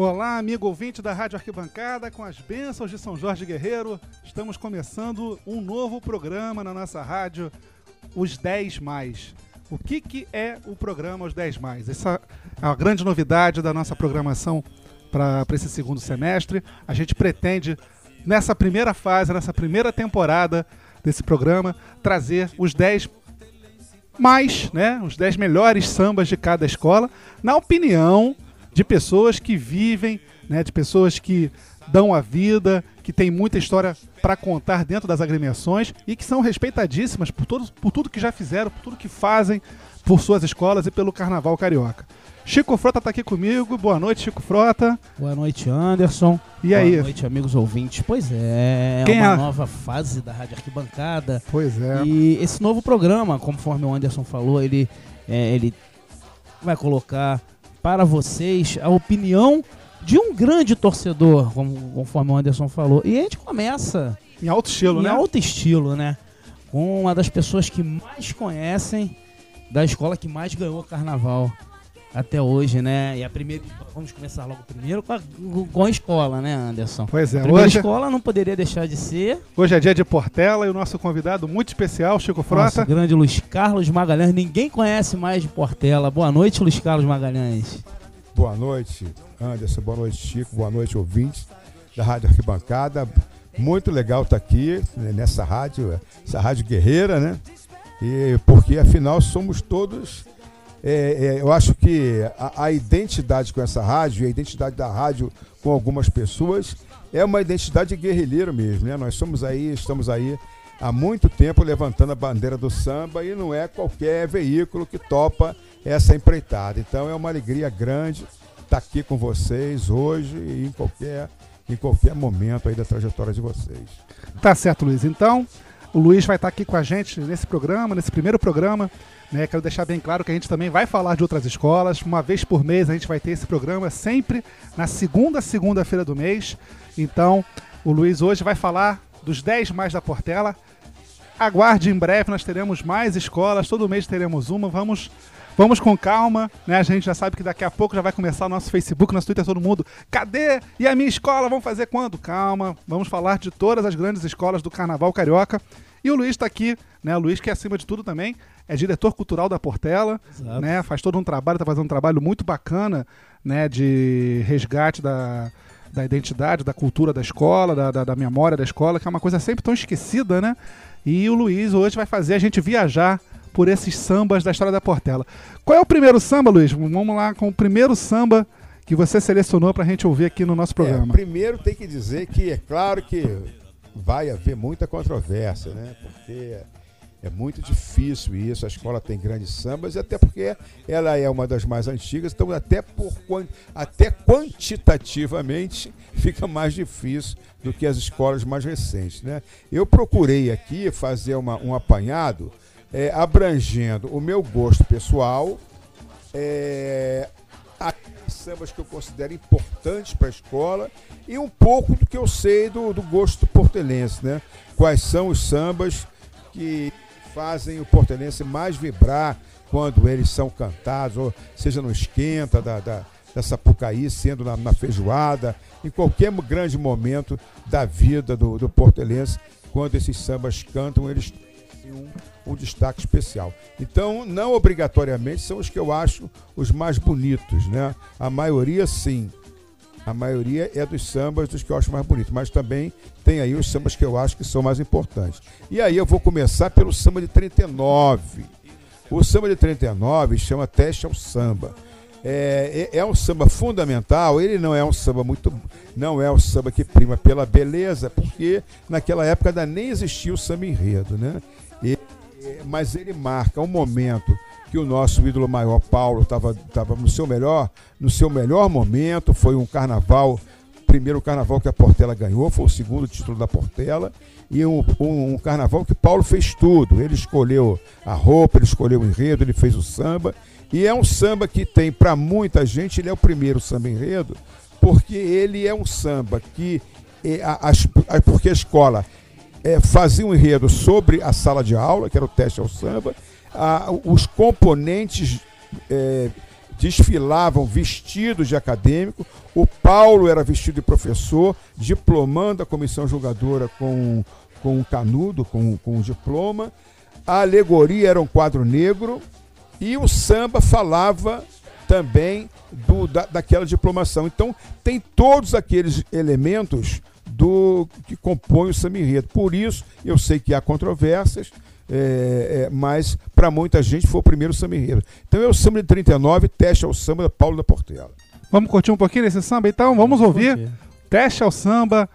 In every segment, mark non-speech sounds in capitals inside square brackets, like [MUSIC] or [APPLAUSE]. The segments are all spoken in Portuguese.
Olá, amigo ouvinte da Rádio Arquibancada, com as bênçãos de São Jorge Guerreiro, estamos começando um novo programa na nossa rádio, Os 10 Mais. O que, que é o programa Os 10 Mais? Essa é a grande novidade da nossa programação para esse segundo semestre. A gente pretende, nessa primeira fase, nessa primeira temporada desse programa, trazer os 10 mais, né, os 10 melhores sambas de cada escola, na opinião de pessoas que vivem, né, de pessoas que dão a vida, que tem muita história para contar dentro das agremiações e que são respeitadíssimas por, todos, por tudo que já fizeram, por tudo que fazem por suas escolas e pelo Carnaval Carioca. Chico Frota está aqui comigo. Boa noite, Chico Frota. Boa noite, Anderson. E aí? Boa noite, amigos ouvintes. Pois é, Quem é uma é? nova fase da Rádio Arquibancada. Pois é. E esse novo programa, conforme o Anderson falou, ele, é, ele vai colocar para vocês a opinião de um grande torcedor, como, conforme o Anderson falou. E a gente começa Em alto estilo, em né? alto estilo, né? Com uma das pessoas que mais conhecem da escola que mais ganhou carnaval até hoje, né? E a primeira. Vamos começar logo primeiro com a, com a escola, né, Anderson? Pois é. A primeira Hoje, escola não poderia deixar de ser hoje é dia de Portela e o nosso convidado muito especial, Chico nosso Frota. grande Luiz Carlos Magalhães. Ninguém conhece mais de Portela. Boa noite, Luiz Carlos Magalhães. Boa noite, Anderson. Boa noite, Chico. Boa noite, ouvintes da Rádio Arquibancada. Muito legal estar aqui né, nessa rádio, essa rádio guerreira, né? E porque afinal somos todos. É, é, eu acho que a, a identidade com essa rádio, e a identidade da rádio com algumas pessoas, é uma identidade guerrilheira mesmo, né? Nós somos aí, estamos aí há muito tempo levantando a bandeira do samba e não é qualquer veículo que topa essa empreitada. Então é uma alegria grande estar aqui com vocês hoje e em qualquer, em qualquer momento aí da trajetória de vocês. Tá certo, Luiz. Então, o Luiz vai estar aqui com a gente nesse programa, nesse primeiro programa. Né? Quero deixar bem claro que a gente também vai falar de outras escolas. Uma vez por mês a gente vai ter esse programa, sempre na segunda segunda-feira do mês. Então, o Luiz hoje vai falar dos 10 mais da Portela. Aguarde em breve, nós teremos mais escolas, todo mês teremos uma. Vamos Vamos com calma, né? A gente já sabe que daqui a pouco já vai começar o nosso Facebook, nosso Twitter, todo mundo. Cadê? E a minha escola? Vamos fazer quando? Calma. Vamos falar de todas as grandes escolas do Carnaval Carioca. E o Luiz está aqui, né? O Luiz, que acima de tudo também é diretor cultural da Portela, Exato. né? Faz todo um trabalho, está fazendo um trabalho muito bacana, né? De resgate da, da identidade, da cultura da escola, da, da, da memória da escola, que é uma coisa sempre tão esquecida, né? E o Luiz hoje vai fazer a gente viajar por esses sambas da história da Portela. Qual é o primeiro samba, Luiz? Vamos lá com o primeiro samba que você selecionou para a gente ouvir aqui no nosso É, programa. primeiro tem que dizer que é claro que vai haver muita controvérsia, né? Porque é muito difícil isso. A escola tem grandes sambas, e até porque ela é uma das mais antigas, então até, por, até quantitativamente fica mais difícil do que as escolas mais recentes. Né? Eu procurei aqui fazer uma- um apanhado é, abrangendo o meu gosto pessoal, é, sambas que eu considero importantes para a escola e um pouco do que eu sei do, do gosto portelense, né? Quais são os sambas que fazem o portelense mais vibrar quando eles são cantados, ou seja no esquenta da, da, da Sapucaí, sendo na, na feijoada, em qualquer grande momento da vida do, do portelense, quando esses sambas cantam, eles têm um, um destaque especial. Então, não obrigatoriamente são os que eu acho os mais bonitos, né? A maioria sim. A maioria é dos sambas dos que eu acho mais bonitos, mas também tem aí os sambas que eu acho que são mais importantes. E aí eu vou começar pelo samba de 39. O samba de 39 chama Teste ao Samba. É, é, é um samba fundamental, ele não é um samba muito. Não é um samba que prima pela beleza, porque naquela época ainda nem existia o samba enredo, né? Mas ele marca um momento que o nosso ídolo maior, Paulo, estava no seu melhor, no seu melhor momento, foi um carnaval, primeiro carnaval que a Portela ganhou, foi o segundo título da Portela, e um, um- um carnaval que Paulo fez tudo. Ele escolheu a roupa, ele escolheu o enredo, ele fez o samba, e é um samba que tem, para muita gente, ele é o primeiro samba enredo, porque ele é um samba que, é, a- a- porque a escola é, fazia um enredo sobre a sala de aula, que era o teste ao samba, ah, os componentes é, desfilavam vestidos de acadêmico. O Paulo era vestido de professor, diplomando a comissão julgadora com, com um canudo, com, com um diploma. A alegoria era um quadro negro. E o samba falava também do, da, daquela diplomação. Então, tem todos aqueles elementos do que compõe o samba enredo. Por isso, eu sei que há controvérsias, é, é, mas para muita gente foi o primeiro samba enredo. Então é o samba de 39, teste ao samba da Paulo da Portela. Vamos curtir um pouquinho desse samba então? Vamos ouvir. Teste ao samba.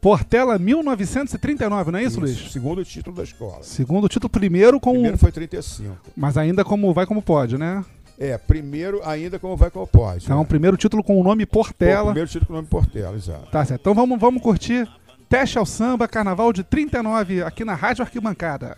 Portela 1939, não é isso, isso, Luiz? Segundo título da escola. Segundo título, primeiro com. Primeiro foi 35. Mas ainda como vai como pode, né? É, primeiro ainda como vai como pode. Então, né? primeiro título com o nome Portela. Pô, primeiro título com o nome Portela, exato. Tá certo. Então vamos, vamos curtir Teste ao Samba, Carnaval de 39, aqui na Rádio Arquibancada.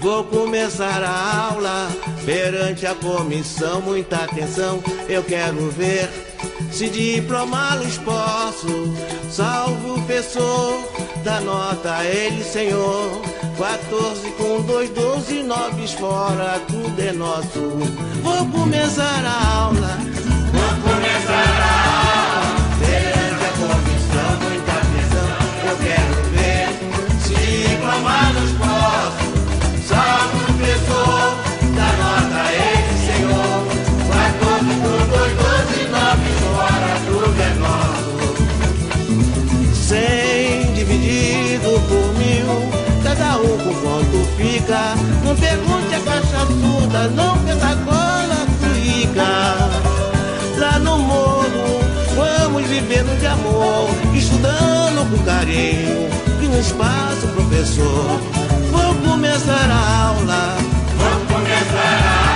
Vou começar a aula perante a comissão. Muita atenção, eu quero ver se diplomá-los posso. Salvo o professor da nota, ele, senhor. 14 com 2, 12, 9 fora, tudo é nosso. Vou começar a aula. Vou começar a aula. Perante a comissão, muita atenção, eu quero ver se diplomá-los posso. Não pergunte a caixa surda, não que essa cola fica. Lá no morro, vamos vivendo de amor, estudando com carinho. E no espaço, professor, vou começar a aula. Vou começar a aula.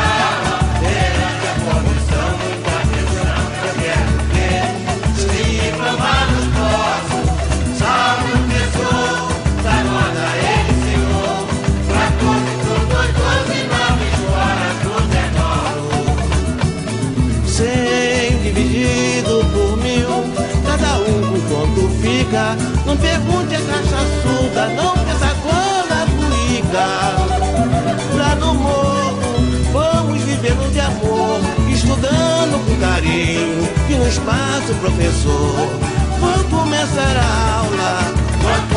Não pergunte a caixa surda, não essa cola cuica. Lá no morro, vamos vivendo de amor, estudando com carinho. E no espaço, professor, vou começar a aula.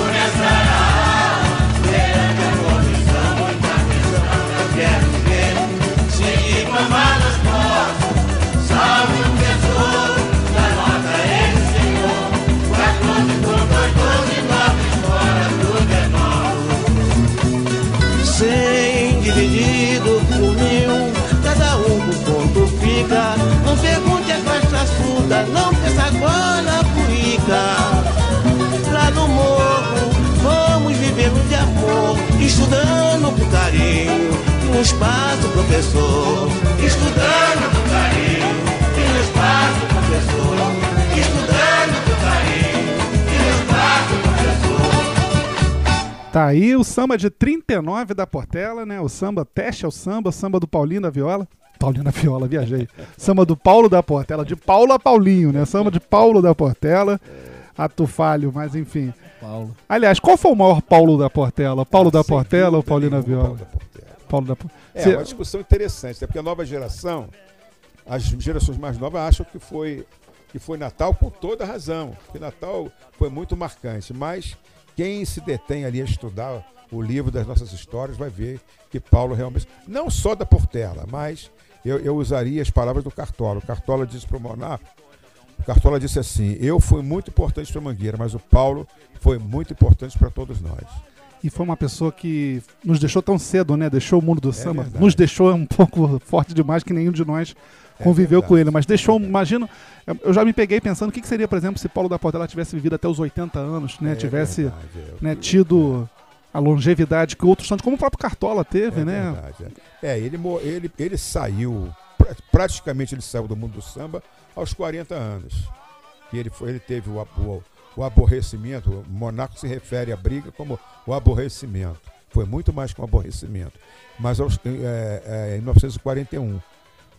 Não pergunte a caixa surda, não que essa cola purica. Lá no morro, vamos vivendo de amor, estudando com carinho. No espaço, professor, estudando com carinho. No espaço, professor, estudando com carinho. No espaço, professor. Tá aí o samba de 39 da Portela, né? O samba Teste ao Samba, o samba do Paulinho da Viola. Paulinho da Viola, viajei. Samba do Paulo da Portela, de Paulo a Paulinho, né? Samba de Paulo da Portela. Ato falho, mas enfim. Paulo. Aliás, qual foi o maior Paulo da Portela? Paulo da Ah, Sem Portela ou da nenhuma, Viola? Paulo da Portela. Da É Cê- uma discussão interessante, né? porque a nova geração, as gerações mais novas acham que foi, que foi Natal com toda razão, que Natal foi muito marcante, mas quem se detém ali a estudar o livro das nossas histórias vai ver que Paulo realmente, não só da Portela, mas eu, eu usaria as palavras do Cartola. O Cartola disse para o Monar, o Cartola disse assim, eu fui muito importante para Mangueira, mas o Paulo foi muito importante para todos nós. E foi uma pessoa que nos deixou tão cedo, né? Deixou o mundo do samba. verdade. Nos deixou um [LAUGHS] pouco forte demais que nenhum de nós É conviveu verdade, com ele. Mas é deixou, verdade. imagino, eu já me peguei pensando o que que seria, por exemplo, se Paulo da Portela tivesse vivido até os 80 anos, né? É tivesse verdade, é. né, tido a longevidade que outros tantos, como o próprio Cartola teve, É né? verdade, é. É, ele, ele, ele saiu, pra- praticamente ele saiu do mundo do samba aos 40 anos. E ele, foi, ele teve o, abo- o aborrecimento, o Monaco se refere à briga como o aborrecimento. Foi muito mais que um aborrecimento. Mas aos, é, é, em 1941,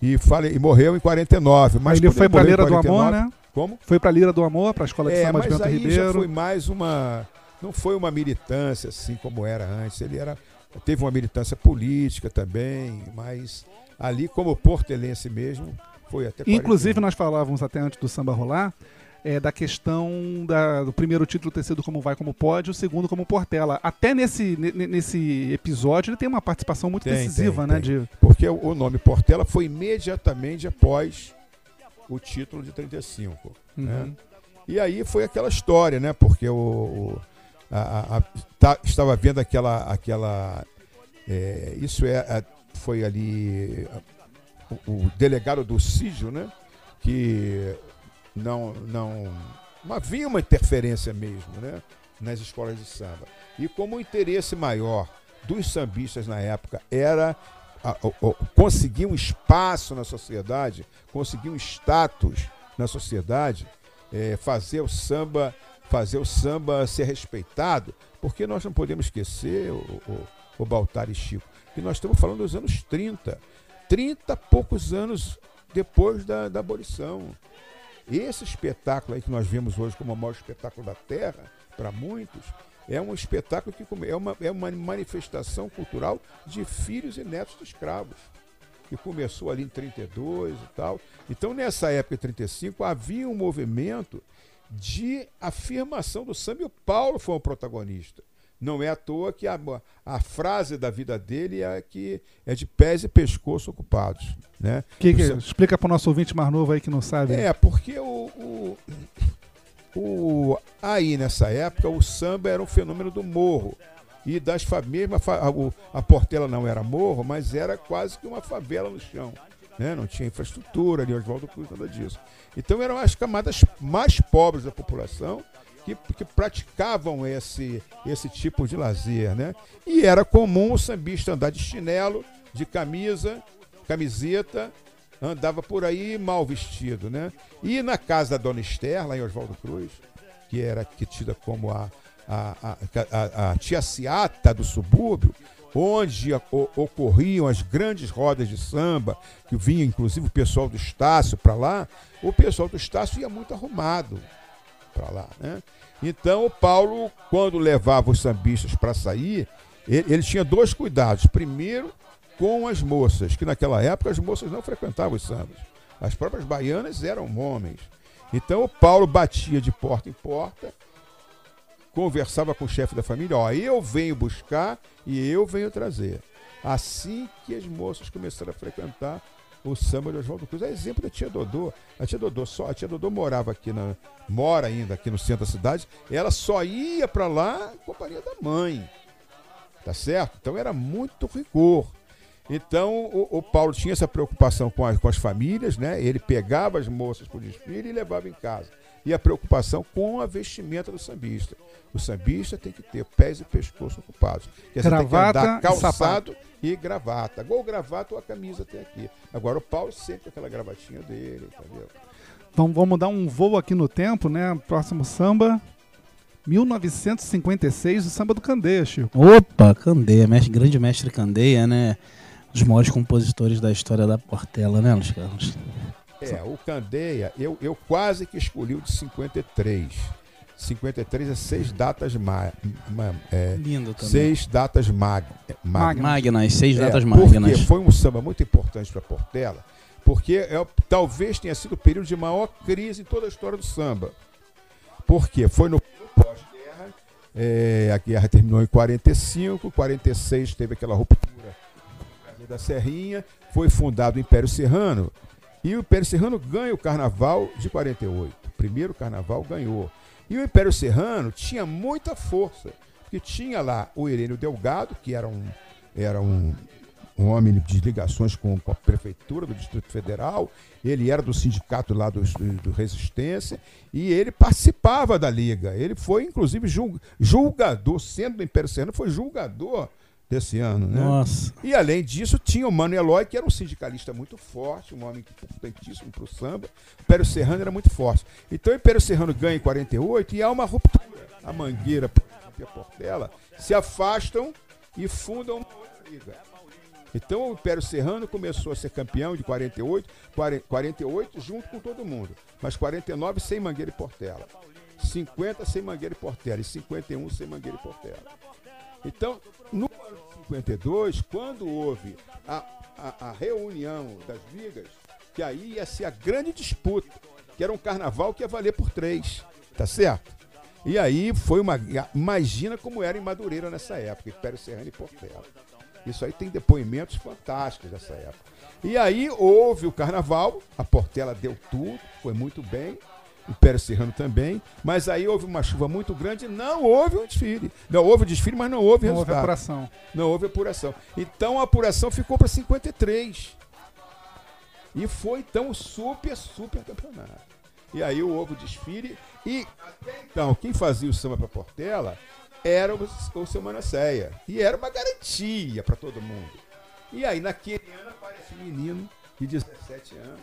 E, fale, e morreu em 49. Mas ele foi em Lira do 49 Amor, né? Como? Foi pra Lira do Amor, pra escola de É, samba de Bento aí já Ribeiro. foi mais uma. Não foi uma militância assim como era antes. Ele era. Teve uma militância política também, mas ali, como portelense mesmo, foi até. Inclusive, 41. nós falávamos até antes do samba rolar, é, da questão da- do primeiro título ter sido como vai, como pode, o segundo como Portela. Até nesse, ne- ne- nesse episódio ele tem uma participação muito Tem, decisiva, tem, né? tem. De, Porque o nome Portela foi imediatamente após o título de 35. né? Uhum. E aí foi aquela história, né? Porque o, o- a- a- a- tá- estava vendo aquela. aquela é, isso é, a- foi ali a- o, o delegado do Sígio, né? Que não, não, não havia uma interferência mesmo, né? Nas escolas de samba. E como o interesse maior dos sambistas na época era a- o- conseguir um espaço na sociedade, conseguir um status na sociedade, é, fazer o samba fazer o samba ser respeitado, porque nós não podemos esquecer o, o, o Baltar e Chico, que nós estamos falando dos anos 30, 30 e poucos anos depois da, da abolição. Esse espetáculo aí que nós vemos hoje como o maior espetáculo da Terra, para muitos, é um espetáculo que é uma, é uma manifestação cultural de filhos e netos dos escravos que começou ali em 32 e tal. Então, nessa época, em 35, havia um movimento de afirmação do samba e o Paulo foi um protagonista. Não é à toa que a, a frase da vida dele é que é de pés e pescoço ocupados. Né? Que, que- O samba- explica pro nosso ouvinte mais novo aí que não sabe. é, porque o, o, o- aí nessa época o samba era um fenômeno do morro. E das famílias, a Portela não era morro, mas era quase que uma favela no chão. Né? Não tinha infraestrutura ali, Oswaldo Cruz, nada disso. Então eram as camadas mais pobres da população que, que praticavam esse, esse tipo de lazer. Né? E era comum o sambista andar de chinelo, de camisa, camiseta, andava por aí mal vestido, né? E na casa da Dona Esther, lá em Oswaldo Cruz, que era que tida como a, a, a, a- a tia Ciata do subúrbio, onde ocorriam as grandes rodas de samba, que vinha inclusive o pessoal do Estácio para lá, o pessoal do Estácio ia muito arrumado para lá, né? Então o Paulo, quando levava os sambistas para sair, ele, ele tinha dois cuidados. Primeiro, com as moças, que naquela época as moças não frequentavam os sambas. As próprias baianas eram homens. Então o Paulo batia de porta em porta, conversava com o chefe da família, ó, eu venho buscar e eu venho trazer. Assim que as moças começaram a frequentar o samba de Oswaldo Cruz. É exemplo da tia Dodô. A tia Dodô só, a tia Dodô morava aqui na mora ainda aqui no centro da cidade. Ela só ia para lá em companhia da mãe. Tá certo? Então era muito rigor. Então o, o Paulo tinha essa preocupação com as, com as famílias, né? Ele pegava as moças para o desfile e levava em casa. E a preocupação com a vestimenta do sambista. O sambista tem que ter pés e pescoço ocupados. Quer dizer, tem que Gravata andar calçado e, gravata. Ou gravata ou a camisa tem aqui. Agora o Paulo sempre com aquela gravatinha dele, entendeu? Então vamos dar um voo aqui no tempo, né? Próximo samba. 1956, o samba do Candeia, Chico. Opa, Candeia, mestre, grande mestre Candeia, né? Os maiores compositores da história da Portela, né, Luiz Carlos? É, o Candeia, eu, eu quase que escolhi o de 53. 53 é seis datas ma, ma- é, Lindo também. seis datas mag, mag, Magnas, seis É, datas porque magnas. foi um samba muito importante para Portela, porque é, talvez tenha sido o período de maior crise em toda a história do samba. Porque foi no pós-guerra, é, a guerra terminou em 45, 46 teve aquela ruptura da Serrinha, foi fundado o Império Serrano, e o Império Serrano ganha o carnaval de 48. O primeiro carnaval ganhou. E o Império Serrano tinha muita força, porque tinha lá o Irênio Delgado, que era um, era um, um homem de ligações com, com a prefeitura do Distrito Federal, ele era do sindicato lá do, do Resistência, e ele participava da liga. Ele foi, inclusive, jul- julgador, sendo do Império Serrano, foi julgador desse ano, né? Nossa. E além disso, tinha o Mano Eloy, que era um sindicalista muito forte, um homem importantíssimo para o samba. O Império Serrano era muito forte. Então o Império Serrano ganha em 48 e há uma ruptura. A Mangueira e a Portela se afastam e fundam uma outra liga. Então o Império Serrano começou a ser campeão de 48, 48 junto com todo mundo, mas 49 sem Mangueira e Portela. 50 sem Mangueira e Portela e 51 sem Mangueira e Portela. Então, no ano de 52, quando houve a, a, a reunião das ligas, que aí ia ser a grande disputa, que era um carnaval que ia valer por três, tá certo? E aí foi uma. Imagina como era em Madureira nessa época, Império Serrano e Portela. Isso aí tem depoimentos fantásticos dessa época. E aí houve o carnaval, a Portela deu tudo, foi muito bem. Império Serrano também, mas aí houve uma chuva muito grande, não houve um desfile. Não houve desfile, mas não houve Não houve resultado. apuração. Não houve apuração. Então a apuração ficou para 53. E foi então super, super campeonato. E aí houve o desfile. E até então, quem fazia o samba para Portela era o, o seu Manasseia. E era uma garantia para todo mundo. E aí naquele ano aparece um menino de 17 anos,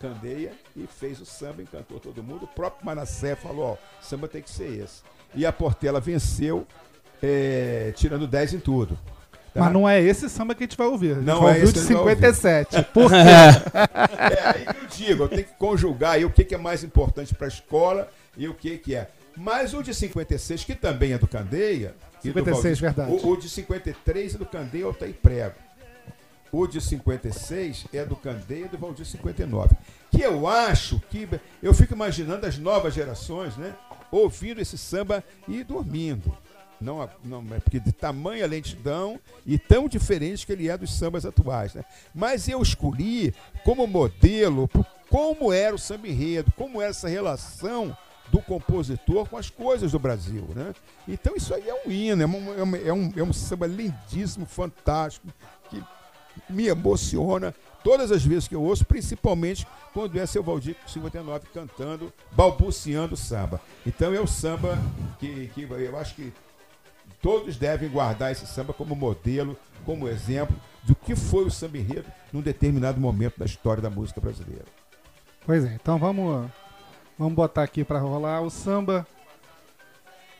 Candeia, e fez o samba, encantou todo mundo. O próprio Manassé falou: ó, samba tem que ser esse. E a Portela venceu, eh, tirando 10 em tudo. tá? Mas não é esse samba que a gente vai ouvir. A gente Não vai é ouvir o esse de que a gente vai ouvir. 57. Por quê? É aí que eu digo, eu tenho que conjugar aí o que, que é mais importante para a escola e o que, que é. Mas o de 56, que também é do Candeia. e do 56, Valdir- verdade. O, o de 53 é do Candeia e Altair Prego. O de 56 é do Candeia do Valdir 59. Que eu acho que. Eu fico imaginando as novas gerações, né? Ouvindo esse samba e dormindo. Não, não é porque de tamanha lentidão e tão diferente que ele é dos sambas atuais, né? Mas eu escolhi como modelo como era o samba enredo, como era essa relação do compositor com as coisas do Brasil, né? Então isso aí é um hino, é um, é um, é um, é samba lindíssimo, fantástico, me emociona todas as vezes que eu ouço, principalmente quando é seu Valdir 59 cantando, balbuciando samba. Então é o samba que, que eu acho que todos devem guardar esse samba como modelo, como exemplo do que foi o samba enredo num determinado momento da história da música brasileira. Pois é, então vamos, vamos botar aqui pra rolar o samba.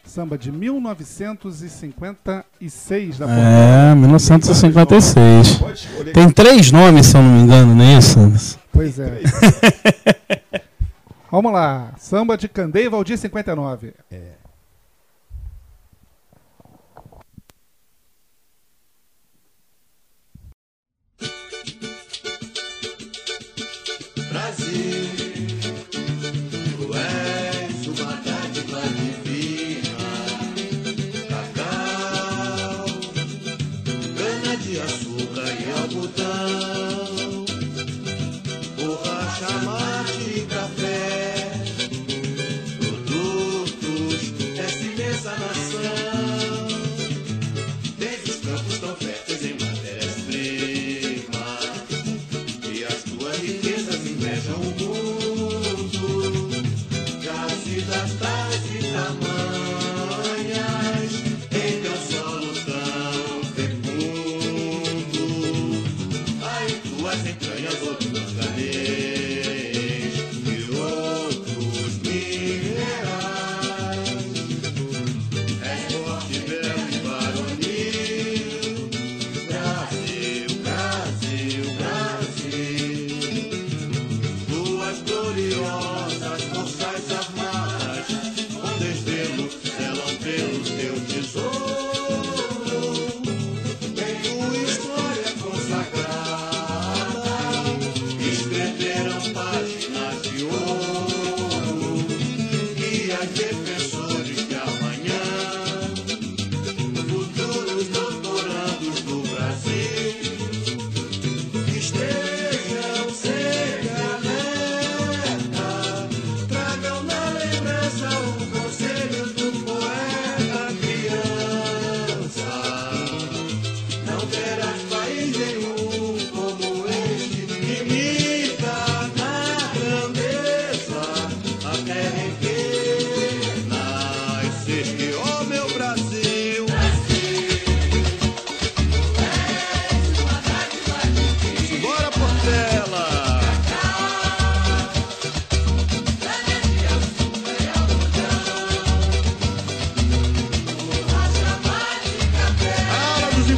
Samba de 1956 da. É, 1956. Pode escolher Tem três nomes, se eu não me engano, não é isso? Pois é. [LAUGHS] Vamos lá. Samba de Candeia Valdir 59. É.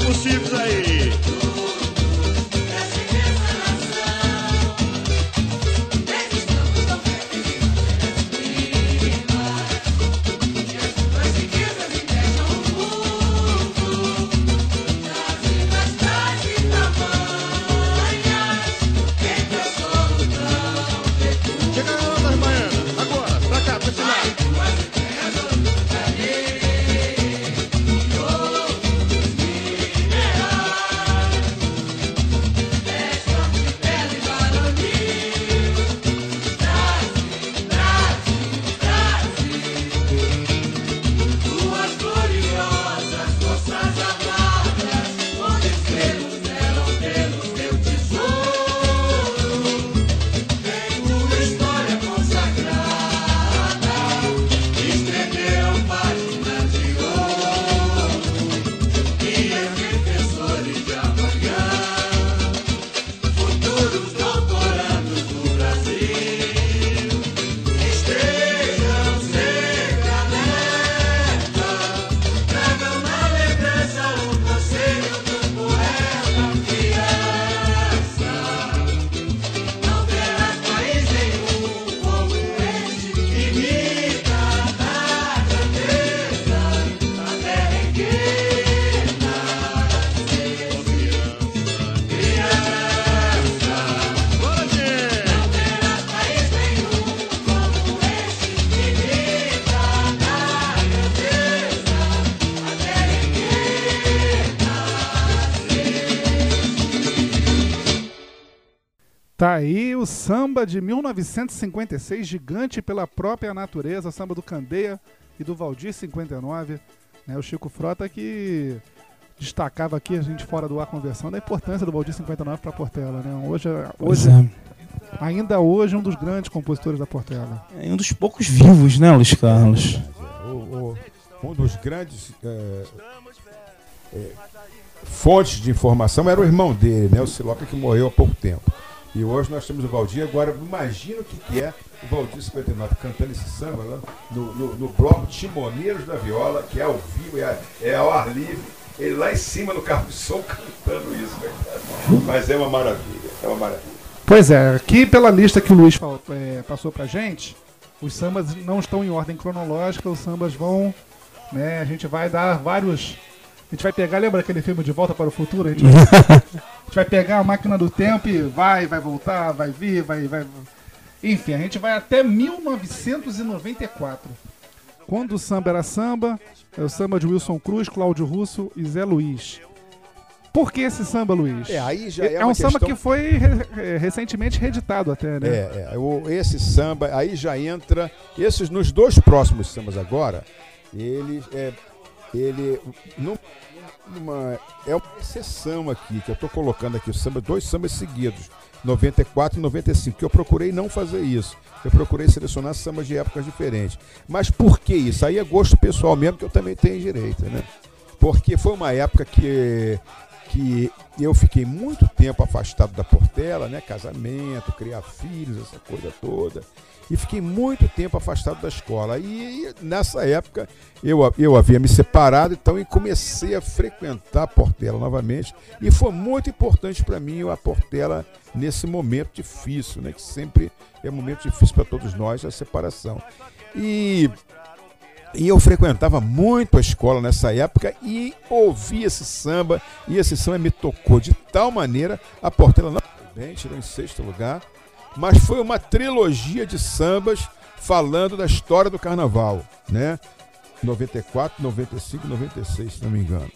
Impossíveis aí! Tá aí o samba de 1956, gigante pela própria natureza, samba do Candeia e do Valdir 59. Né, o Chico Frota que destacava aqui, a gente fora do ar conversando, a importância do Valdir 59 para a Portela. Né? Hoje, Pois hoje é. ainda hoje, um dos grandes compositores da Portela. É um dos poucos vivos, né, Luiz Carlos? O- o- um dos grandes é, é, fontes de informação era o irmão dele, né, o Siloca, que morreu há pouco tempo. E hoje nós temos o Valdir. Agora, imagina o que, que é o Valdir 59 cantando esse samba lá no, no, no bloco Timoneiros da Viola, que é ao vivo, é, é ao ar livre. Ele lá em cima no carro de som [LAUGHS] cantando isso. né? Mas é uma maravilha, é uma maravilha. Pois é, aqui pela lista que o Luiz fal- é, passou pra gente, os sambas não estão em ordem cronológica, os sambas vão, né, a gente vai dar vários, a gente vai pegar, lembra aquele filme De Volta para o Futuro? A gente, vai, [LAUGHS] vai pegar a máquina do tempo e vai, vai voltar, vai vir, vai, vai... Enfim, a gente vai até 1994, quando o samba era samba, é o samba de Wilson Cruz, Cláudio Russo e Zé Luiz. Por que esse samba, Luiz? É, aí já É, é, um uma samba questão- que foi re- recentemente reeditado até, né? É, é, o- esse samba, aí já entra. Esses nos dois próximos sambas agora, ele é. Ele. num- numa- é uma exceção aqui, que eu estou colocando aqui, samba, dois sambas seguidos, 94 e 95, que eu procurei não fazer isso. Eu procurei selecionar sambas de épocas diferentes. Mas por que isso? Aí é gosto pessoal mesmo, que eu também tenho direito, né? Porque foi uma época que que eu fiquei muito tempo afastado da Portela, né? Casamento, criar filhos, essa coisa toda. E fiquei muito tempo afastado da escola. E nessa época eu, eu havia me separado, então e comecei a frequentar a Portela novamente. E foi muito importante para mim a Portela nesse momento difícil, né? Que sempre é um momento difícil para todos nós, a separação. E e eu frequentava muito a escola nessa época e ouvi esse samba, e esse samba me tocou de tal maneira, a Portela não foi bem, tirou em sexto lugar, mas foi uma trilogia de sambas falando da história do carnaval, né? 94, 95, 96, se não me engano.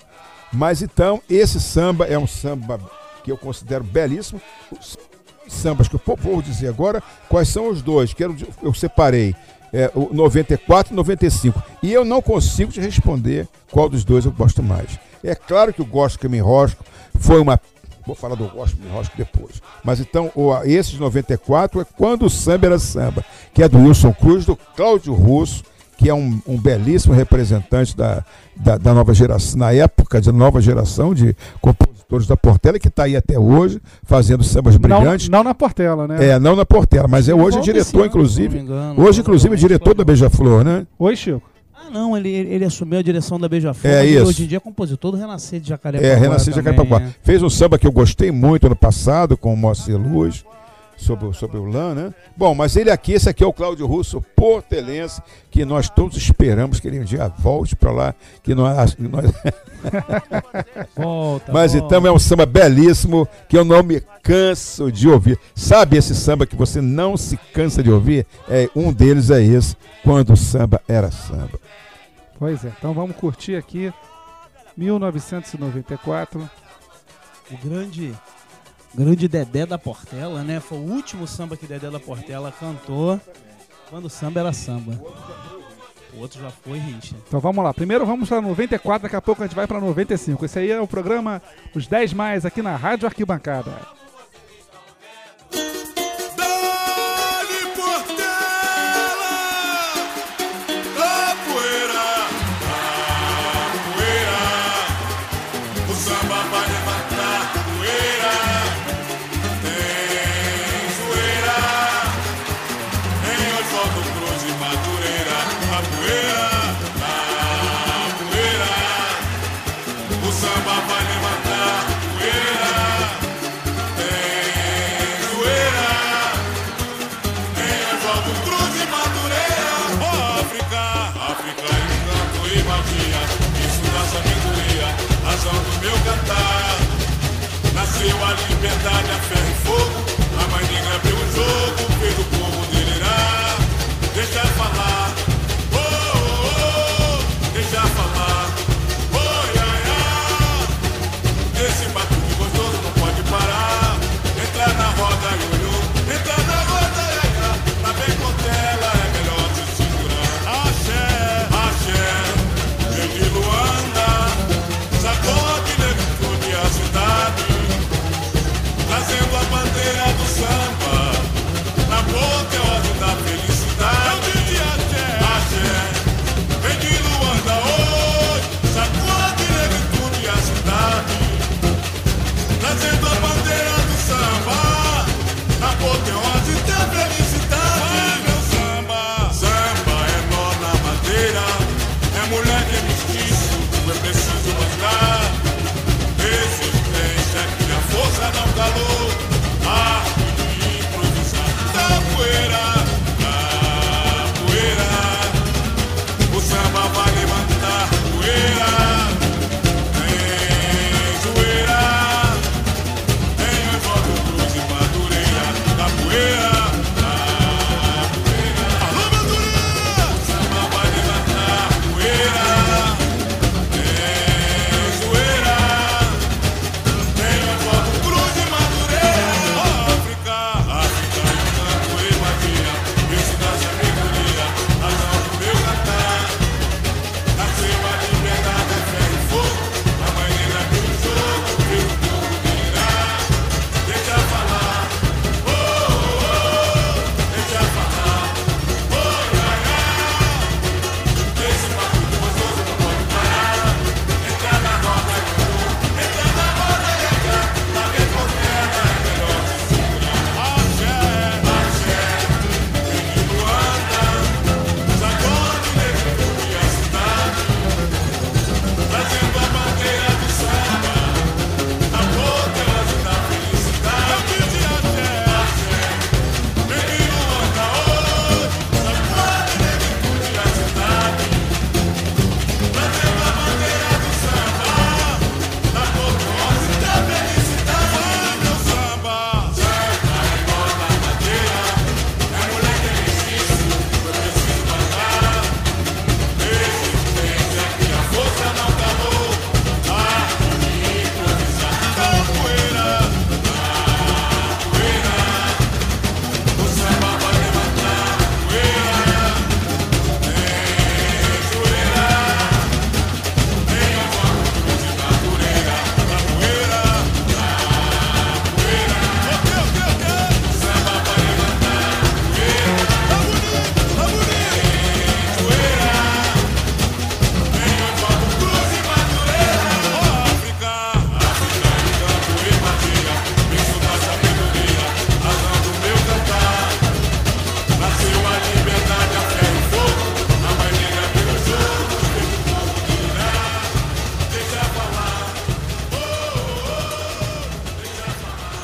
Mas então, esse samba é um samba que eu considero belíssimo. Os sambas que eu vou- dizer agora, quais são os dois? Quero, eu separei é, o 94 e 95. E eu não consigo te responder qual dos dois eu gosto mais. É claro que o Gosto que me enrosco foi uma. Vou falar do me enrosco depois. Mas então, o, esse de 94 é quando o samba era samba, que é do Wilson Cruz, do Cláudio Russo, que é um, um belíssimo representante da, da, da nova geração, na época de nova geração de compositores da Portela, que está aí até hoje, fazendo sambas Não, brilhantes. não na Portela, né? É, não na Portela, mas é hoje esse diretor, inclusive. não engano, Hoje, inclusive, é diretor da Beija-Flor, né? Oi, Chico. Ah, não, ele, ele assumiu a direção da Beija-Flor. É isso. Hoje em dia é compositor do Renascer de Jacarepaguá. É, Renascer de Jacarepaguá. é. Fez um samba que eu gostei muito ano passado, com o Moacir Luz, sobre, o- sobre o LAN, né? Bom, mas ele aqui, esse aqui é o Cláudio Russo, portelense, que nós todos esperamos que ele um dia volte para lá, que nós, [LAUGHS] nós Volta, Mas volta. então é um samba belíssimo que eu não me canso de ouvir. Sabe esse samba que você não se cansa de ouvir? É, um deles é esse, quando o samba era samba. Pois é, então vamos curtir aqui 1994. O grande, grande Dedé da Portela, né? Foi o último samba que Dedé da Portela cantou quando o samba era samba. O outro já foi, Richard. Então vamos lá. Primeiro vamos para 94, daqui a pouco a gente vai para 95. Esse aí é o programa Os 10 Mais aqui na Rádio Arquibancada.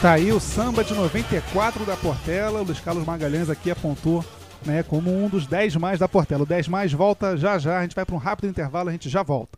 Tá aí o samba de 94 da Portela. O Luiz Carlos Magalhães aqui apontou né, como um dos 10 mais da Portela. O 10 mais volta já já. A gente vai para um rápido intervalo, a gente já volta.